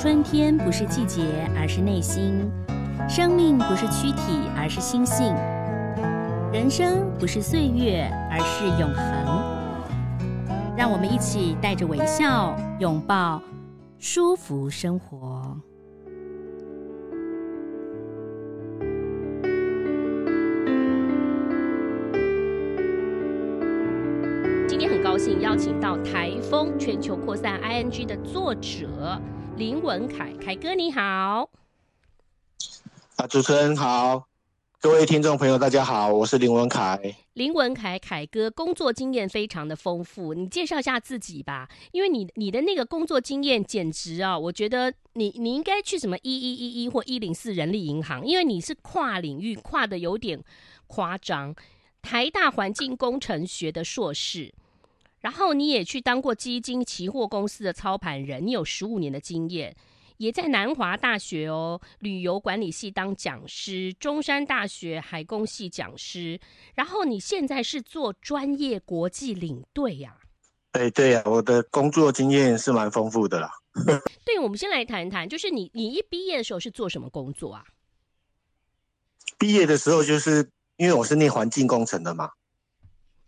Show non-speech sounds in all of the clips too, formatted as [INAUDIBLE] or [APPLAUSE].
春天不是季节，而是内心；生命不是躯体，而是心性；人生不是岁月，而是永恒。让我们一起带着微笑，拥抱舒服生活。今天很高兴邀请到《台风全球扩散 ING》的作者。林文凯，凯哥你好。啊，主持人好，各位听众朋友大家好，我是林文凯。林文凯，凯哥工作经验非常的丰富，你介绍一下自己吧。因为你你的那个工作经验简直啊，我觉得你你应该去什么一一一一或一零四人力银行，因为你是跨领域跨的有点夸张。台大环境工程学的硕士。然后你也去当过基金期货公司的操盘人，你有十五年的经验，也在南华大学哦旅游管理系当讲师，中山大学海工系讲师。然后你现在是做专业国际领队呀？哎，对呀，我的工作经验是蛮丰富的啦。[LAUGHS] 对，我们先来谈谈，就是你你一毕业的时候是做什么工作啊？毕业的时候就是因为我是念环境工程的嘛，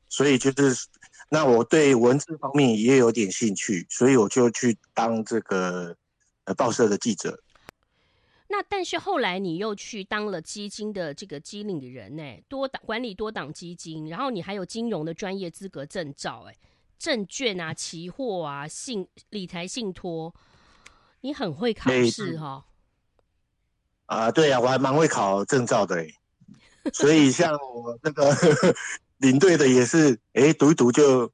所以就是。那我对文字方面也有点兴趣，所以我就去当这个呃报社的记者。那但是后来你又去当了基金的这个经理人呢，多档管理多档基金，然后你还有金融的专业资格证照，哎，证券啊、期货啊、信理财信托，你很会考试哈、哦。啊，对呀、啊，我还蛮会考证照的，所以像我那个。领队的也是，哎，读一读就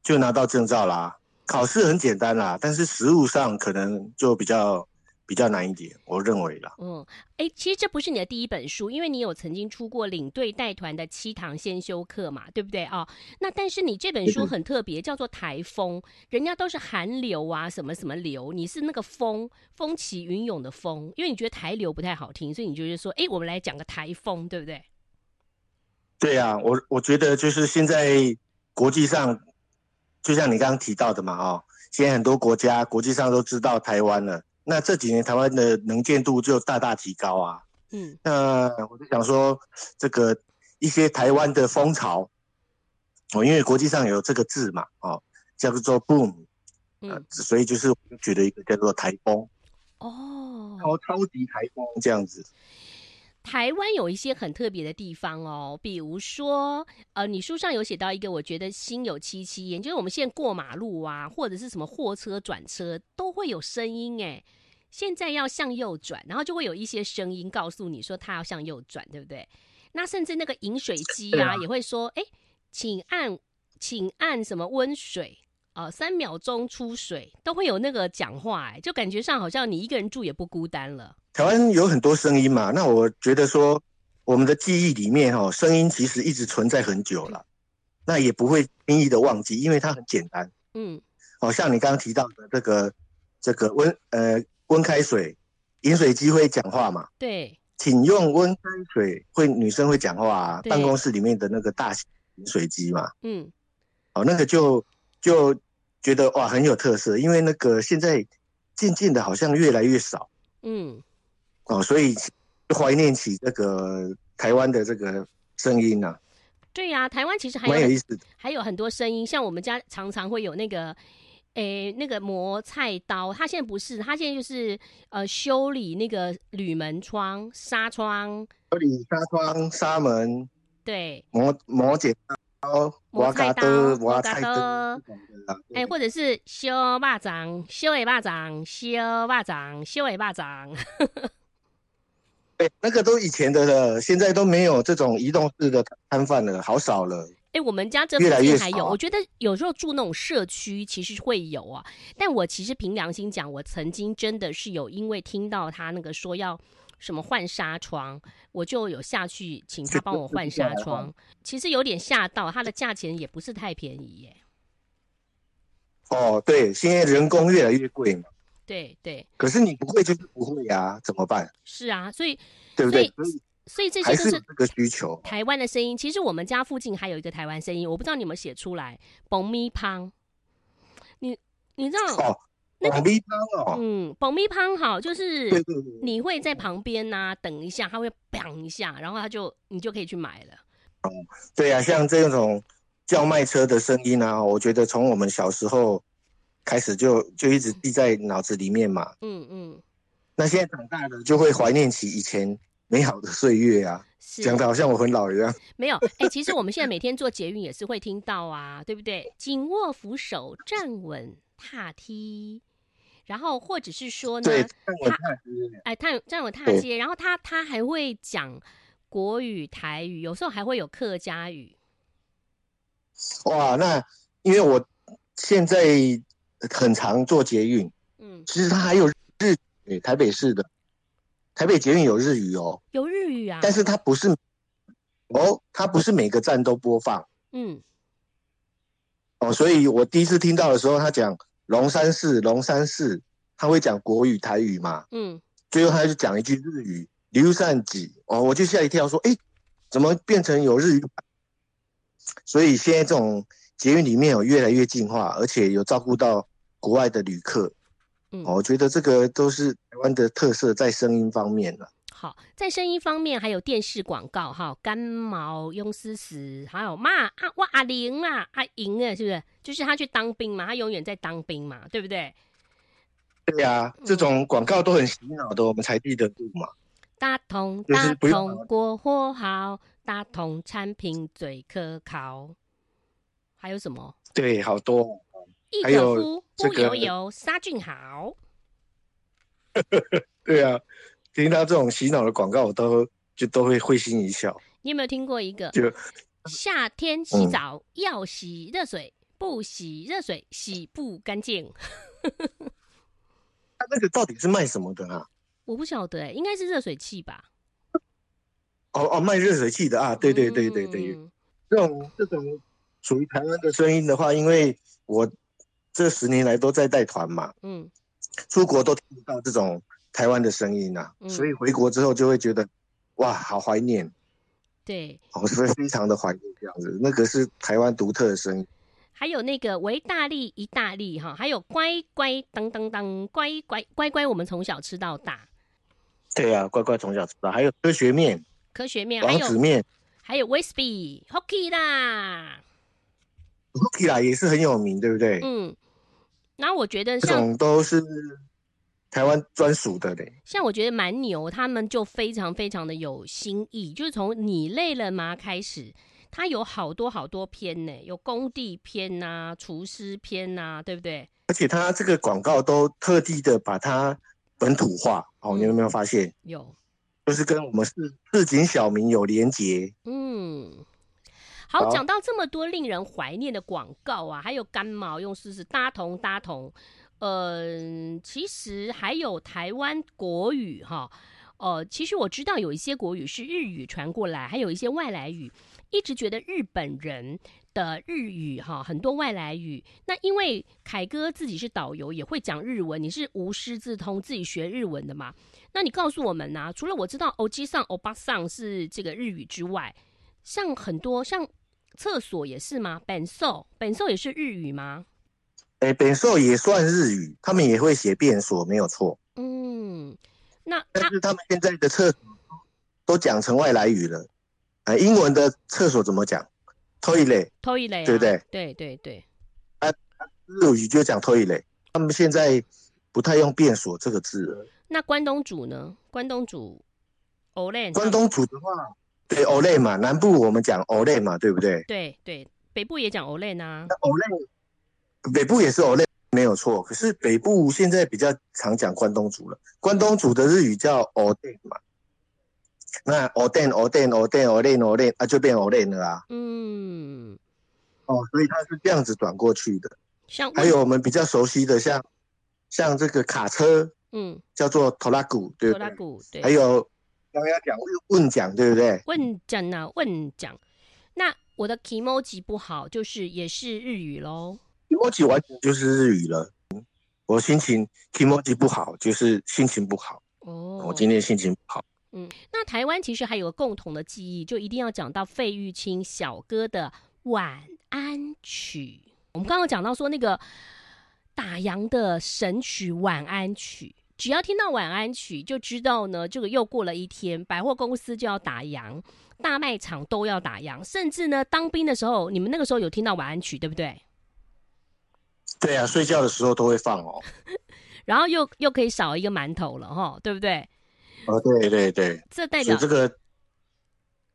就拿到证照啦。考试很简单啦，但是实务上可能就比较比较难一点，我认为啦。嗯，哎，其实这不是你的第一本书，因为你有曾经出过领队带团的七堂先修课嘛，对不对啊？那但是你这本书很特别，叫做台风，人家都是寒流啊，什么什么流，你是那个风，风起云涌的风，因为你觉得台流不太好听，所以你就是说，哎，我们来讲个台风，对不对？对呀、啊，我我觉得就是现在国际上，就像你刚刚提到的嘛，哦，现在很多国家国际上都知道台湾了，那这几年台湾的能见度就大大提高啊。嗯，那我就想说，这个一些台湾的风潮，哦，因为国际上有这个字嘛，哦，叫做 boom，嗯、呃，所以就是我就觉得一个叫做台风，哦，超超级台风这样子。台湾有一些很特别的地方哦，比如说，呃，你书上有写到一个，我觉得心有戚戚焉，就是我们现在过马路啊，或者是什么货车转车，都会有声音哎。现在要向右转，然后就会有一些声音告诉你说它要向右转，对不对？那甚至那个饮水机啊，也会说，哎，请按，请按什么温水啊，呃，三秒钟出水，都会有那个讲话，哎，就感觉上好像你一个人住也不孤单了。台湾有很多声音嘛，那我觉得说，我们的记忆里面哈，声音其实一直存在很久了，那也不会轻易的忘记，因为它很简单。嗯，好像你刚刚提到的这个这个温呃温开水饮水机会讲话嘛？对，请用温开水，会女生会讲话啊，办公室里面的那个大型饮水机嘛。嗯，哦，那个就就觉得哇很有特色，因为那个现在渐渐的好像越来越少。嗯。哦，所以怀念起这个台湾的这个声音呢、啊？对呀、啊，台湾其实还有，蛮有意思的，还有很多声音，像我们家常常会有那个，诶，那个磨菜刀，它现在不是，它现在就是呃修理那个铝门窗、纱窗，修理纱窗、纱门，对，磨磨剪刀、磨菜刀、磨菜刀，哎，或者是修巴掌、修尾巴掌、修巴掌、修尾肉粽。对，[LAUGHS] 那个都以前的了，现在都没有这种移动式的摊贩了，好少了。哎，我们家这附近还有，我觉得有时候住那种社区，其实会有啊。但我其实凭良心讲，我曾经真的是有因为听到他那个说要什么换纱窗，我就有下去请他帮我换纱窗。其实有点吓到，它的价钱也不是太便宜耶。哦，对，现在人工越来越贵嘛。对对，可是你不会就是不会呀，怎么办？是啊，所以对不对？所以所以这些都是这个需求。台湾的声音，其实我们家附近还有一个台湾声音，我不知道你有没有写出来。爆米香，你你知道？哦，那个爆米香哦，嗯，保米香好，就是你会在旁边呐、啊、等一下，他会砰一下，然后他就你就可以去买了。对呀、啊，像这种叫卖车的声音啊，我觉得从我们小时候开始就就一直记在脑子里面嘛。嗯嗯。那现在长大了，就会怀念起以前美好的岁月啊。讲的好像我很老一样。没有，哎、欸，其实我们现在每天做捷运也是会听到啊，对不对？紧握扶手，站稳踏梯，然后或者是说呢，对，站稳踏阶，哎，站站稳踏阶，然后他他还会讲国语、台语，有时候还会有客家语。哇，那因为我现在很常坐捷运，嗯，其实他还有日语，台北市的。台北捷运有日语哦，有日语啊，但是它不是哦，它不是每个站都播放，嗯，哦，所以我第一次听到的时候，他讲龙山寺，龙山寺，他会讲国语、台语嘛，嗯，最后他就讲一句日语，刘善己，哦，我就吓一跳，说，哎，怎么变成有日语？所以现在这种捷运里面有越来越进化，而且有照顾到国外的旅客。嗯，我觉得这个都是台湾的特色，在声音方面了。好，在声音方面还有电视广告哈，干毛庸思思，还有骂啊，哇阿玲啊，阿莹啊，是不是？就是他去当兵嘛，他永远在当兵嘛，对不对？对呀、啊，这种广告都很洗脑的，我们才记得住嘛。大同大同国货好，大同产品最可靠。还有什么？对，好多。一可夫不油油，杀菌好。[LAUGHS] 对啊，听到这种洗脑的广告，我都就都会会心一笑。你有没有听过一个？就夏天洗澡、嗯、要洗热水，不洗热水洗不干净。[LAUGHS] 那个到底是卖什么的啊？我不晓得、欸，应该是热水器吧。哦哦，卖热水器的啊，对对对对对。嗯、这种这种属于台湾的声音的话，因为我。这十年来都在带团嘛，嗯，出国都听不到这种台湾的声音呐、啊嗯，所以回国之后就会觉得，哇，好怀念，对，我是非常的怀念这样子，那个是台湾独特的声音。还有那个维大利意大利哈，还有乖乖当当当乖乖乖乖，我们从小吃到大。对啊，乖乖从小吃到，还有科学面，科学面，王子面，还有威士忌 Hockey 啦，Hockey 啦也是很有名，对不对？嗯。那我觉得像这种都是台湾专属的嘞。像我觉得蛮牛，他们就非常非常的有新意，就是从你累了吗开始，它有好多好多篇呢，有工地篇呐、啊，厨师篇呐、啊，对不对？而且他这个广告都特地的把它本土化，哦，你有没有发现？有，就是跟我们市市井小民有连结。嗯。好，讲到这么多令人怀念的广告啊，还有干毛用试试搭同搭同，嗯、呃，其实还有台湾国语哈，呃，其实我知道有一些国语是日语传过来，还有一些外来语，一直觉得日本人的日语哈很多外来语，那因为凯哥自己是导游，也会讲日文，你是无师自通自己学日文的嘛？那你告诉我们呐、除了我知道欧吉桑、欧巴桑是这个日语之外，像很多像。厕所也是吗？便所，便所也是日语吗？哎、欸，便所也算日语，他们也会写变所，没有错。嗯，那但是他们现在的厕所都讲成外来语了。哎、欸，英文的厕所怎么讲？Toilet，Toilet，对不对？对对对。啊，日语就讲 Toilet，他们现在不太用变所这个字了。那关东煮呢？关东煮，Olen。关东煮的话。对，Olay 嘛，南部我们讲 Olay 嘛，对不对？对对，北部也讲 Olay 呢。Olay，北部也是 Olay，没有错。可是北部现在比较常讲关东煮了。关东煮的日语叫 Oden 嘛，那 Oden，Oden，Oden，Oden，Oden 啊，就变 Olay 了啊。嗯。哦，所以它是这样子转过去的。像还有我们比较熟悉的像，像像这个卡车，嗯，叫做拖拉古，对不对？拖拉库，对。还有。刚刚讲问讲对不对？问讲啊，问讲。那我的 kimoji 不好，就是也是日语喽。Kimoji 完全就是日语了。我心情 kimoji 不好，就是心情不好。哦，我今天心情不好。嗯，那台湾其实还有个共同的记忆，就一定要讲到费玉清小哥的晚安曲。我们刚刚讲到说那个打烊的神曲晚安曲，只要听到晚安曲，就知道呢，这个又过了一天，百货公司就要打烊，大卖场都要打烊，甚至呢，当兵的时候，你们那个时候有听到晚安曲，对不对？对啊，睡觉的时候都会放哦。[LAUGHS] 然后又又可以少一个馒头了哈，对不对？哦，对对对，这代表这个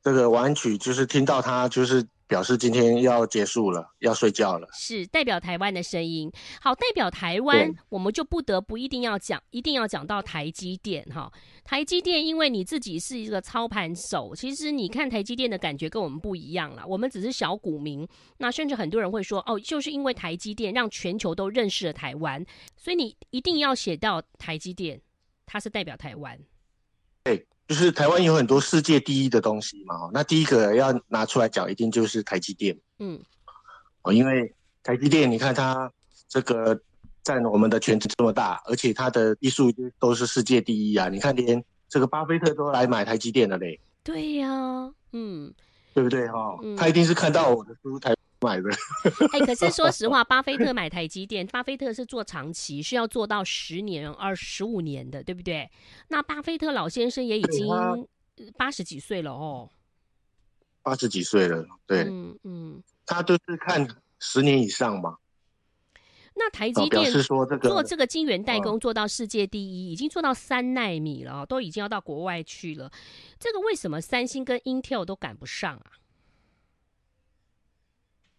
这个晚安曲就是听到它就是。表示今天要结束了，要睡觉了。是代表台湾的声音。好，代表台湾，我们就不得不一定要讲，一定要讲到台积电哈。台积电，因为你自己是一个操盘手，其实你看台积电的感觉跟我们不一样了。我们只是小股民，那甚至很多人会说，哦，就是因为台积电让全球都认识了台湾，所以你一定要写到台积电，它是代表台湾。对。就是台湾有很多世界第一的东西嘛，那第一个要拿出来讲，一定就是台积电。嗯，哦，因为台积电，你看它这个占我们的全值这么大，而且它的技术都是世界第一啊！你看，连这个巴菲特都来买台积电了嘞。对呀，嗯，对不对哈？他一定是看到我的书台。买的，[LAUGHS] 哎，可是说实话，巴菲特买台积电，巴菲特是做长期，是要做到十年、二十五年的，对不对？那巴菲特老先生也已经八十几岁了哦，八十几岁了，对，嗯嗯，他就是看十年以上嘛。那台积电是说这个做这个晶圆代工做到世界第一，已经做到三纳米了，都已经要到国外去了。这个为什么三星跟 Intel 都赶不上啊？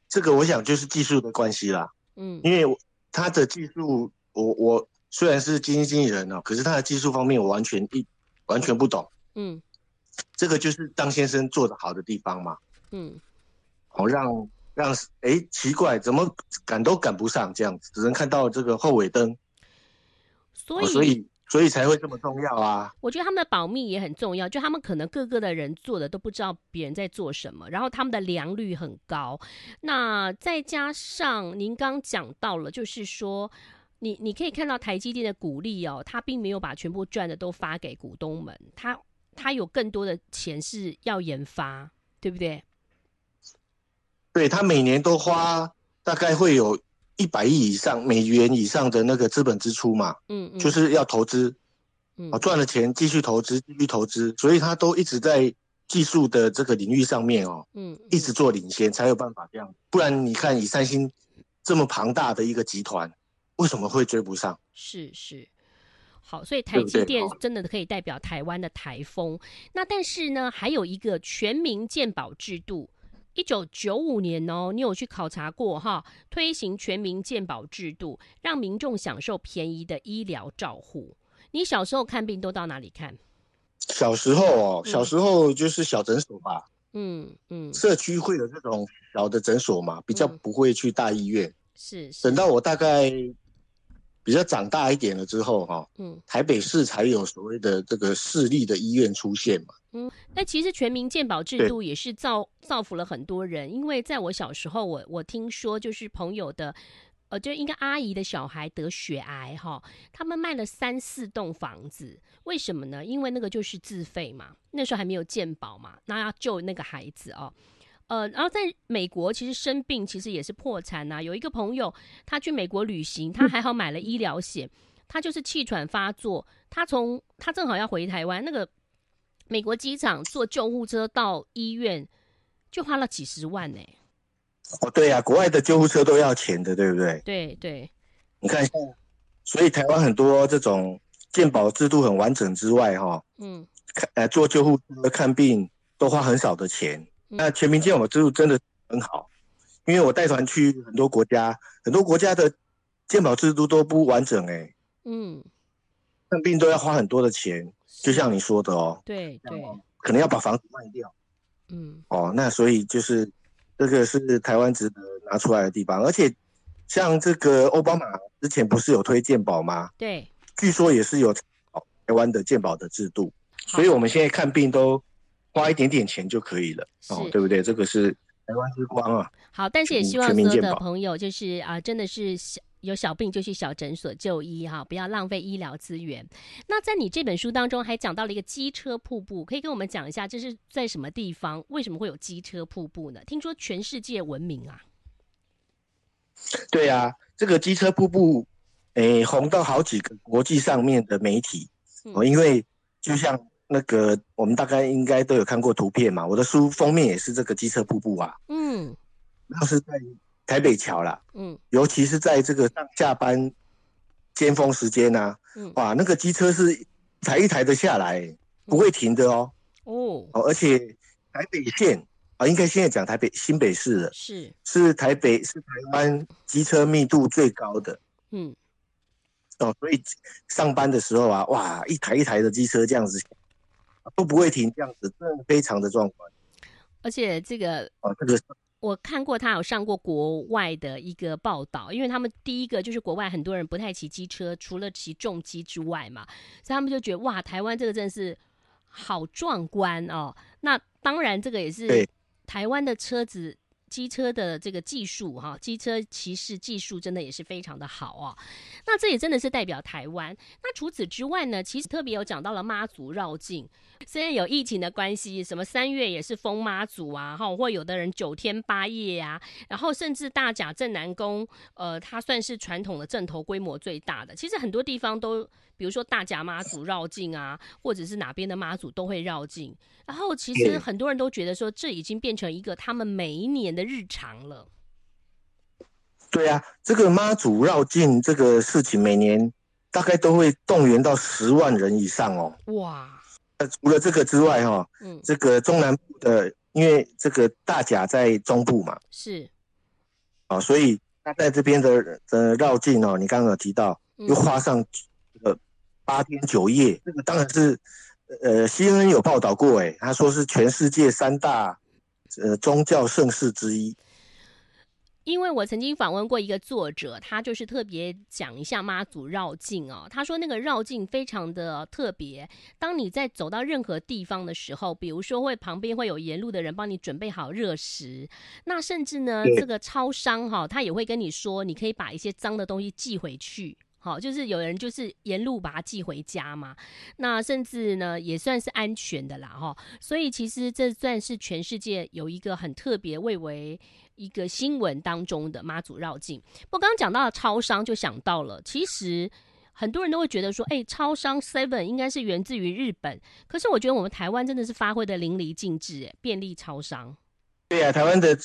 这个我想就是技术的关系啦，嗯，因为他的技术，我我虽然是基金经理人哦，可是他的技术方面我完全一完全不懂，嗯，这个就是张先生做的好的地方嘛，嗯，好让让哎奇怪怎么赶都赶不上这样子，只能看到这个后尾灯，所以、哦、所以。所以才会这么重要啊！我觉得他们的保密也很重要，就他们可能各个的人做的都不知道别人在做什么，然后他们的良率很高。那再加上您刚讲到了，就是说你你可以看到台积电的股利哦，他并没有把全部赚的都发给股东们，他他有更多的钱是要研发，对不对？对，他每年都花大概会有。一百亿以上美元以上的那个资本支出嘛，嗯，嗯，就是要投资，嗯，赚了钱继续投资，继续投资，所以他都一直在技术的这个领域上面哦，嗯，嗯，一直做领先，才有办法这样。不然你看，以三星这么庞大的一个集团，为什么会追不上？是是，好，所以台积电真的可以代表台湾的台风。那但是呢，还有一个全民健保制度。一九九五年哦，你有去考察过哈？推行全民健保制度，让民众享受便宜的医疗照护。你小时候看病都到哪里看？小时候哦，小时候就是小诊所吧。嗯嗯，社区会有这种小的诊所嘛，比较不会去大医院。是，是。等到我大概。比较长大一点了之后，哈，嗯，台北市才有所谓的这个市立的医院出现嘛。嗯，那其实全民健保制度也是造造福了很多人，因为在我小时候，我我听说就是朋友的，呃，就应该阿姨的小孩得血癌，哈，他们卖了三四栋房子，为什么呢？因为那个就是自费嘛，那时候还没有健保嘛，那要救那个孩子哦。呃，然后在美国，其实生病其实也是破产呐、啊。有一个朋友，他去美国旅行，他还好买了医疗险，他就是气喘发作，他从他正好要回台湾，那个美国机场坐救护车到医院就花了几十万呢、欸。哦，对呀、啊，国外的救护车都要钱的，对不对？对对，你看，所以台湾很多这种健保制度很完整之外，哈，嗯，看呃坐救护车看病都花很少的钱。那全民健保制度真的很好，因为我带团去很多国家，很多国家的健保制度都不完整哎、欸，嗯，看病都要花很多的钱，就像你说的哦，对对，可能要把房子卖掉，嗯，哦，那所以就是这个是台湾值得拿出来的地方，而且像这个奥巴马之前不是有推健保吗？对，据说也是有台湾的健保的制度，所以我们现在看病都。花一点点钱就可以了，哦，对不对？这个是台湾之光啊。好，但是也希望所有的朋友就是啊，真的是小有小病就去小诊所就医哈，不要浪费医疗资源。那在你这本书当中还讲到了一个机车瀑布，可以跟我们讲一下这是在什么地方？为什么会有机车瀑布呢？听说全世界闻名啊。对啊，这个机车瀑布，诶，红到好几个国际上面的媒体哦，因为就像那个我们大概应该都有看过图片嘛，我的书封面也是这个机车瀑布啊。嗯，那是在台北桥啦。嗯，尤其是在这个上下班尖峰时间呐，哇，那个机车是一台一台的下来，不会停的哦。哦，而且台北县。啊，应该现在讲台北新北市了，是是台北是台湾机车密度最高的，嗯，哦，所以上班的时候啊，哇，一台一台的机车这样子都不会停，这样子真的非常的壮观。而且这个，啊，这个我看过他有上过国外的一个报道，因为他们第一个就是国外很多人不太骑机车，除了骑重机之外嘛，所以他们就觉得哇，台湾这个真的是好壮观哦。那当然，这个也是。台湾的车子、机车的这个技术，哈，机车骑士技术真的也是非常的好哦。那这也真的是代表台湾。那除此之外呢，其实特别有讲到了妈祖绕境，虽然有疫情的关系，什么三月也是封妈祖啊，哈，或有的人九天八夜啊，然后甚至大甲镇南宫，呃，它算是传统的镇头规模最大的。其实很多地方都。比如说大甲妈祖绕境啊，或者是哪边的妈祖都会绕境。然后其实很多人都觉得说，这已经变成一个他们每一年的日常了。对啊，这个妈祖绕境这个事情，每年大概都会动员到十万人以上哦。哇！除了这个之外，哈，嗯，这个中南部的，因为这个大甲在中部嘛，是啊，所以他在这边的的绕境哦，你刚刚有提到，又花上。八天九夜，这个当然是，呃，CNN 有报道过，哎，他说是全世界三大，呃，宗教盛事之一。因为我曾经访问过一个作者，他就是特别讲一下妈祖绕境哦。他说那个绕境非常的特别，当你在走到任何地方的时候，比如说会旁边会有沿路的人帮你准备好热食，那甚至呢，这个超商哈，他也会跟你说，你可以把一些脏的东西寄回去。好，就是有人就是沿路把它寄回家嘛，那甚至呢也算是安全的啦，哈。所以其实这算是全世界有一个很特别，蔚为一个新闻当中的妈祖绕境。不刚刚讲到超商，就想到了，其实很多人都会觉得说，哎、超商 Seven 应该是源自于日本，可是我觉得我们台湾真的是发挥的淋漓尽致，哎，便利超商。对呀、啊，台湾的。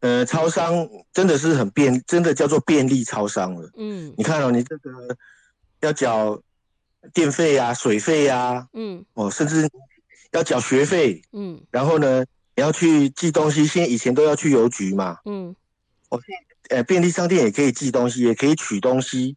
呃，超商真的是很便，真的叫做便利超商了。嗯，你看哦，你这个要缴电费啊、水费啊，嗯，哦，甚至要缴学费，嗯，然后呢，你要去寄东西，现在以前都要去邮局嘛，嗯，哦，呃，便利商店也可以寄东西，也可以取东西。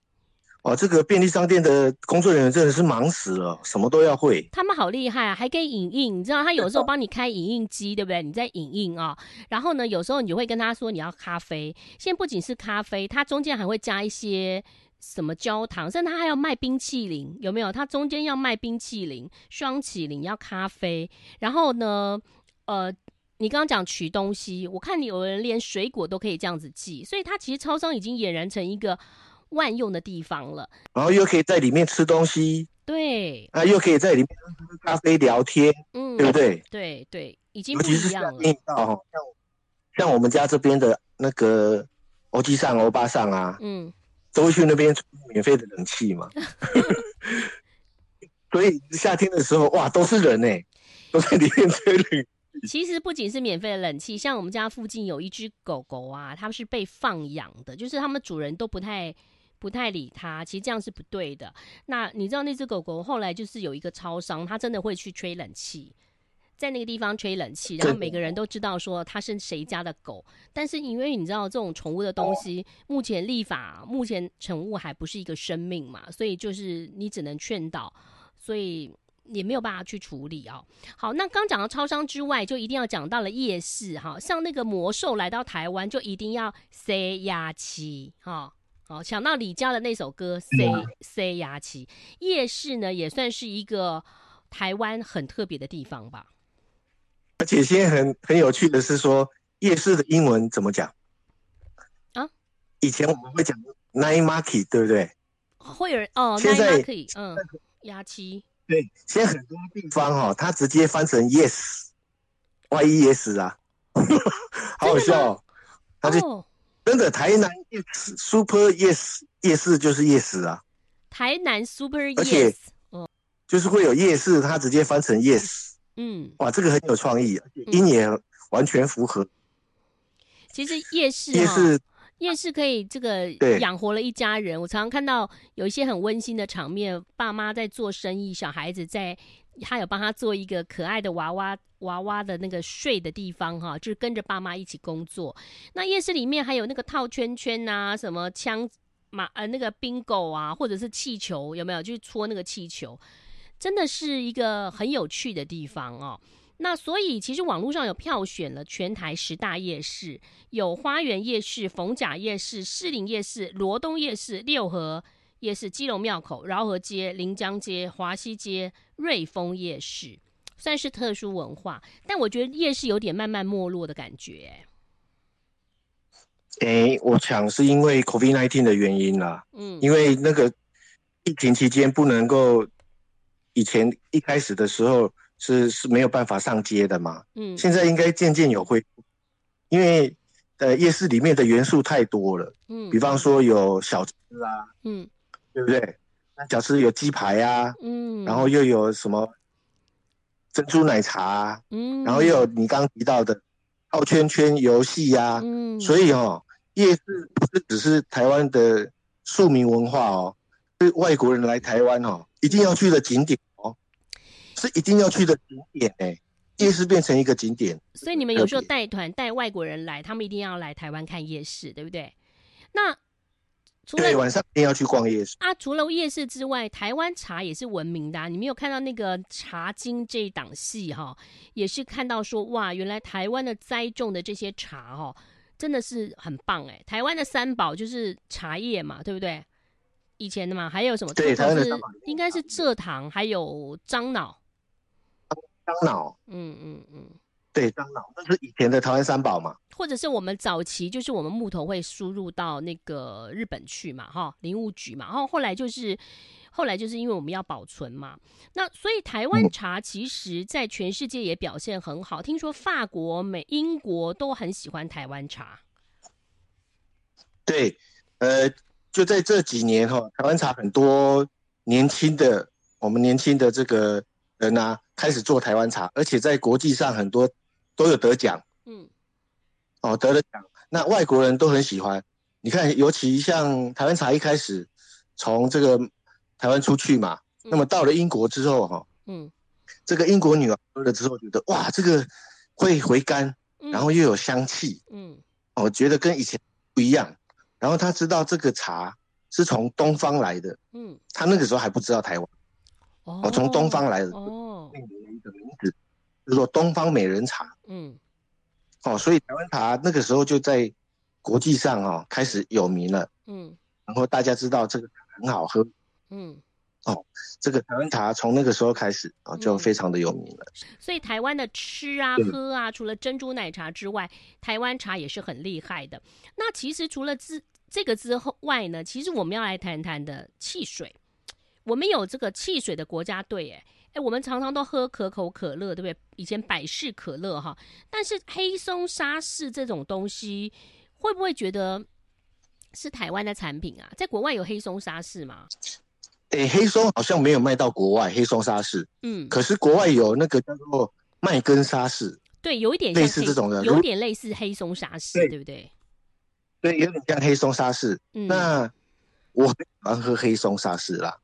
哦，这个便利商店的工作人员真的是忙死了，什么都要会。他们好厉害啊，还可以影印，你知道他有时候 [LAUGHS] 帮你开影印机，对不对？你在影印啊，然后呢，有时候你就会跟他说你要咖啡。现在不仅是咖啡，它中间还会加一些什么焦糖，甚至他还要卖冰淇淋，有没有？他中间要卖冰淇淋、双淇淋，要咖啡。然后呢，呃，你刚刚讲取东西，我看你有人连水果都可以这样子寄，所以它其实超商已经俨然成一个。万用的地方了，然后又可以在里面吃东西，对，啊，又可以在里面喝咖啡聊天，嗯，对不对？对对，已经不一样了。像像我们家这边的那个欧吉桑、欧巴上啊，嗯，都会去那边免费的冷气嘛，[LAUGHS] 所以夏天的时候，哇，都是人呢，都在里面吹冷。其实不仅是免费的冷气，像我们家附近有一只狗狗啊，它是被放养的，就是它们主人都不太。不太理他，其实这样是不对的。那你知道那只狗狗后来就是有一个超商，它真的会去吹冷气，在那个地方吹冷气，然后每个人都知道说它是谁家的狗。但是因为你知道这种宠物的东西，目前立法，目前宠物还不是一个生命嘛，所以就是你只能劝导，所以也没有办法去处理哦。好，那刚讲到超商之外，就一定要讲到了夜市哈，像那个魔兽来到台湾，就一定要塞牙期哈。哦，想到李佳的那首歌，C C 牙期夜市呢，也算是一个台湾很特别的地方吧。而且现在很很有趣的是说，夜市的英文怎么讲？啊？以前我们会讲 night market，对不对？会有人哦，现在 night market，嗯，牙期。对，现在很多地方哈、哦，它直接翻成 yes，Y E S 啊，好好笑、哦，他就。哦真的，台南夜市 Super Yes 夜市就是夜市啊。台南 Super Yes，就是会有夜市，它直接翻成 Yes。嗯，哇，这个很有创意，音也完全符合。其实夜市，夜市，夜市可以这个养活了一家人。我常常看到有一些很温馨的场面，爸妈在做生意，小孩子在，他有帮他做一个可爱的娃娃娃娃的那个睡的地方哈，就是跟着爸妈一起工作。那夜市里面还有那个套圈圈啊，什么枪马呃那个 bingo 啊，或者是气球，有没有？就是戳那个气球，真的是一个很有趣的地方哦。那所以其实网络上有票选了全台十大夜市，有花园夜市、逢甲夜市、士林夜市、罗东夜市、六合夜市、基隆庙口、饶河街、临江街、华西街、瑞丰夜市，算是特殊文化。但我觉得夜市有点慢慢没落的感觉。哎、欸，我想是因为 COVID-19 的原因啦。嗯，因为那个疫情期间不能够，以前一开始的时候。是是没有办法上街的嘛？嗯，现在应该渐渐有恢复，因为呃夜市里面的元素太多了，嗯，比方说有小吃啊，嗯，对不对？那假设有鸡排啊，嗯，然后又有什么珍珠奶茶啊，嗯，然后又有你刚刚提到的套圈圈游戏呀，嗯，所以哦，夜市不是只是台湾的庶民文化哦，是外国人来台湾哦一定要去的景点哦。是一定要去的景点哎、欸，夜市变成一个景点，所以你们有时候带团带外国人来，他们一定要来台湾看夜市，对不对？那除了对晚上一定要去逛夜市啊，除了夜市之外，台湾茶也是闻名的、啊。你没有看到那个《茶经》这一档戏哈，也是看到说哇，原来台湾的栽种的这些茶哦，真的是很棒哎、欸。台湾的三宝就是茶叶嘛，对不对？以前的嘛，还有什么？对，台湾的是应该是蔗糖，还有樟脑。樟脑，嗯嗯嗯，对，樟脑，那是以前的台湾三宝嘛，或者是我们早期就是我们木头会输入到那个日本去嘛，哈，林务局嘛，然后后来就是后来就是因为我们要保存嘛，那所以台湾茶其实在全世界也表现很好，嗯、听说法国、美、英国都很喜欢台湾茶。对，呃，就在这几年哈，台湾茶很多年轻的，我们年轻的这个。人啊，开始做台湾茶，而且在国际上很多都有得奖。嗯，哦，得了奖，那外国人都很喜欢。你看，尤其像台湾茶一开始从这个台湾出去嘛，嗯、那么到了英国之后，哈，嗯，这个英国女儿喝了之后觉得哇，这个会回甘，然后又有香气，嗯，我、哦、觉得跟以前不一样。然后他知道这个茶是从东方来的，嗯，他那个时候还不知道台湾。哦，从东方来的哦，命名了一个名字，叫做东方美人茶。嗯，哦，所以台湾茶那个时候就在国际上哦开始有名了。嗯，然后大家知道这个很好喝。嗯，哦，这个台湾茶从那个时候开始啊就非常的有名了。嗯，所以台湾的吃啊喝啊，除了珍珠奶茶之外，台湾茶也是很厉害的。那其实除了之这个之后外呢，其实我们要来谈谈的汽水。我们有这个汽水的国家队，哎哎，我们常常都喝可口可乐，对不对？以前百事可乐哈，但是黑松沙士这种东西，会不会觉得是台湾的产品啊？在国外有黑松沙士吗？哎，黑松好像没有卖到国外，黑松沙士，嗯，可是国外有那个叫做麦根沙士，对，有一点类似这种的，有点类似黑松沙士，对，对不对？对，有点像黑松沙士。嗯，那我很喜欢喝黑松沙士啦。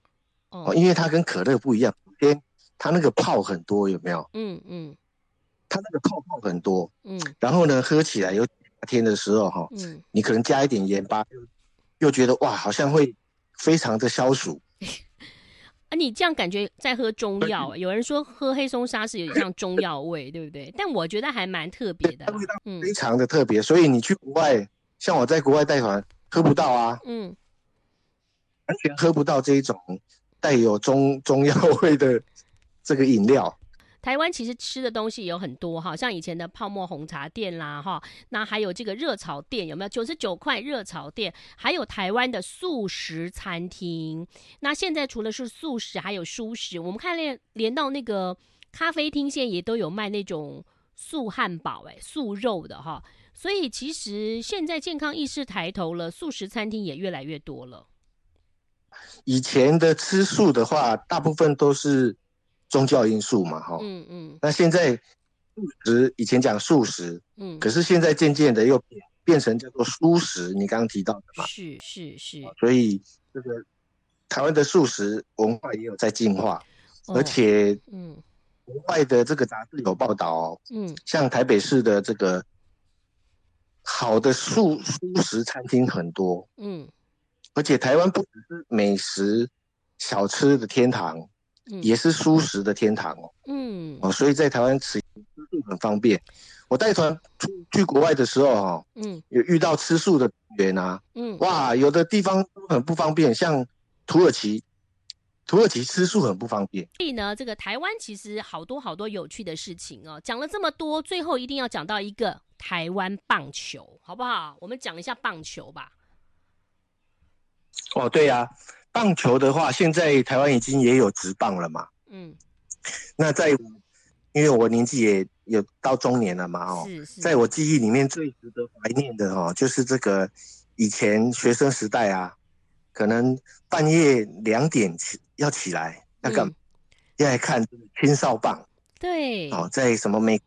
哦，因为它跟可乐不一样，首先它那个泡很多，有没有？嗯嗯，它那个泡泡很多，嗯，然后呢，喝起来有夏天的时候哈，嗯，你可能加一点盐巴，又觉得哇，好像会非常的消暑。[LAUGHS] 啊，你这样感觉在喝中药？有人说喝黑松沙是有点像中药味，对不对？但我觉得还蛮特别的，味道非常的特别。所以你去国外，像我在国外带团，喝不到啊，嗯，完全喝不到这一种。带有中中药味的这个饮料，台湾其实吃的东西有很多哈，像以前的泡沫红茶店啦哈，那还有这个热炒店有没有？九十九块热炒店，还有台湾的素食餐厅。那现在除了是素食，还有蔬食。我们看连连到那个咖啡厅，现在也都有卖那种素汉堡哎，素肉的哈。所以其实现在健康意识抬头了，素食餐厅也越来越多了。以前的吃素的话，大部分都是宗教因素嘛，哈。嗯嗯。那现在素食，以前讲素食，嗯，可是现在渐渐的又变变成叫做蔬食，你刚刚提到的嘛。是是是。所以这个台湾的素食文化也有在进化，哦、而且，嗯，国外的这个杂志有报道，嗯，像台北市的这个好的素蔬食餐厅很多，嗯。而且台湾不只是美食小吃的天堂，嗯、也是蔬食的天堂哦。嗯，哦，所以在台湾吃素很方便。我带团出去国外的时候，哈，嗯，有遇到吃素的员啊，嗯，哇，有的地方很不方便，像土耳其，土耳其吃素很不方便。所以呢，这个台湾其实好多好多有趣的事情哦。讲了这么多，最后一定要讲到一个台湾棒球，好不好？我们讲一下棒球吧。哦，对呀、啊，棒球的话，现在台湾已经也有职棒了嘛。嗯，那在因为我年纪也有到中年了嘛，哦，在我记忆里面最值得怀念的哦，就是这个以前学生时代啊，可能半夜两点起要起来，要干、嗯、要来看青少棒。对，哦，在什么美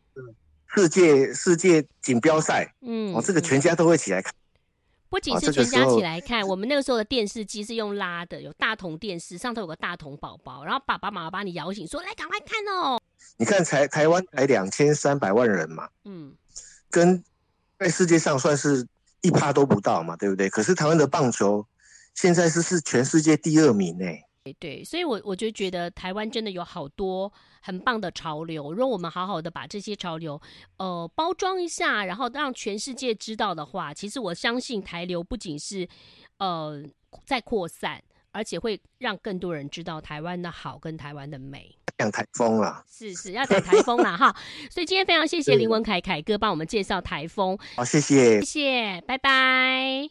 世界世界锦标赛，嗯，哦，这个全家都会起来看。不仅是全家起来看，我们那个时候的电视机是用拉的，有大童电视，上头有个大童宝宝，然后爸爸妈妈把你摇醒，说：“来，赶快看哦！”你看台台湾才两千三百万人嘛，嗯，跟在世界上算是一趴都不到嘛，对不对？可是台湾的棒球现在是是全世界第二名呢。对，所以我我就觉得台湾真的有好多很棒的潮流。如果我们好好的把这些潮流，呃，包装一下，然后让全世界知道的话，其实我相信台流不仅是呃在扩散，而且会让更多人知道台湾的好跟台湾的美。讲台风了，是是要讲台风了哈。[LAUGHS] 所以今天非常谢谢林文凯凯哥帮我们介绍台风。好，谢谢，谢谢，拜拜。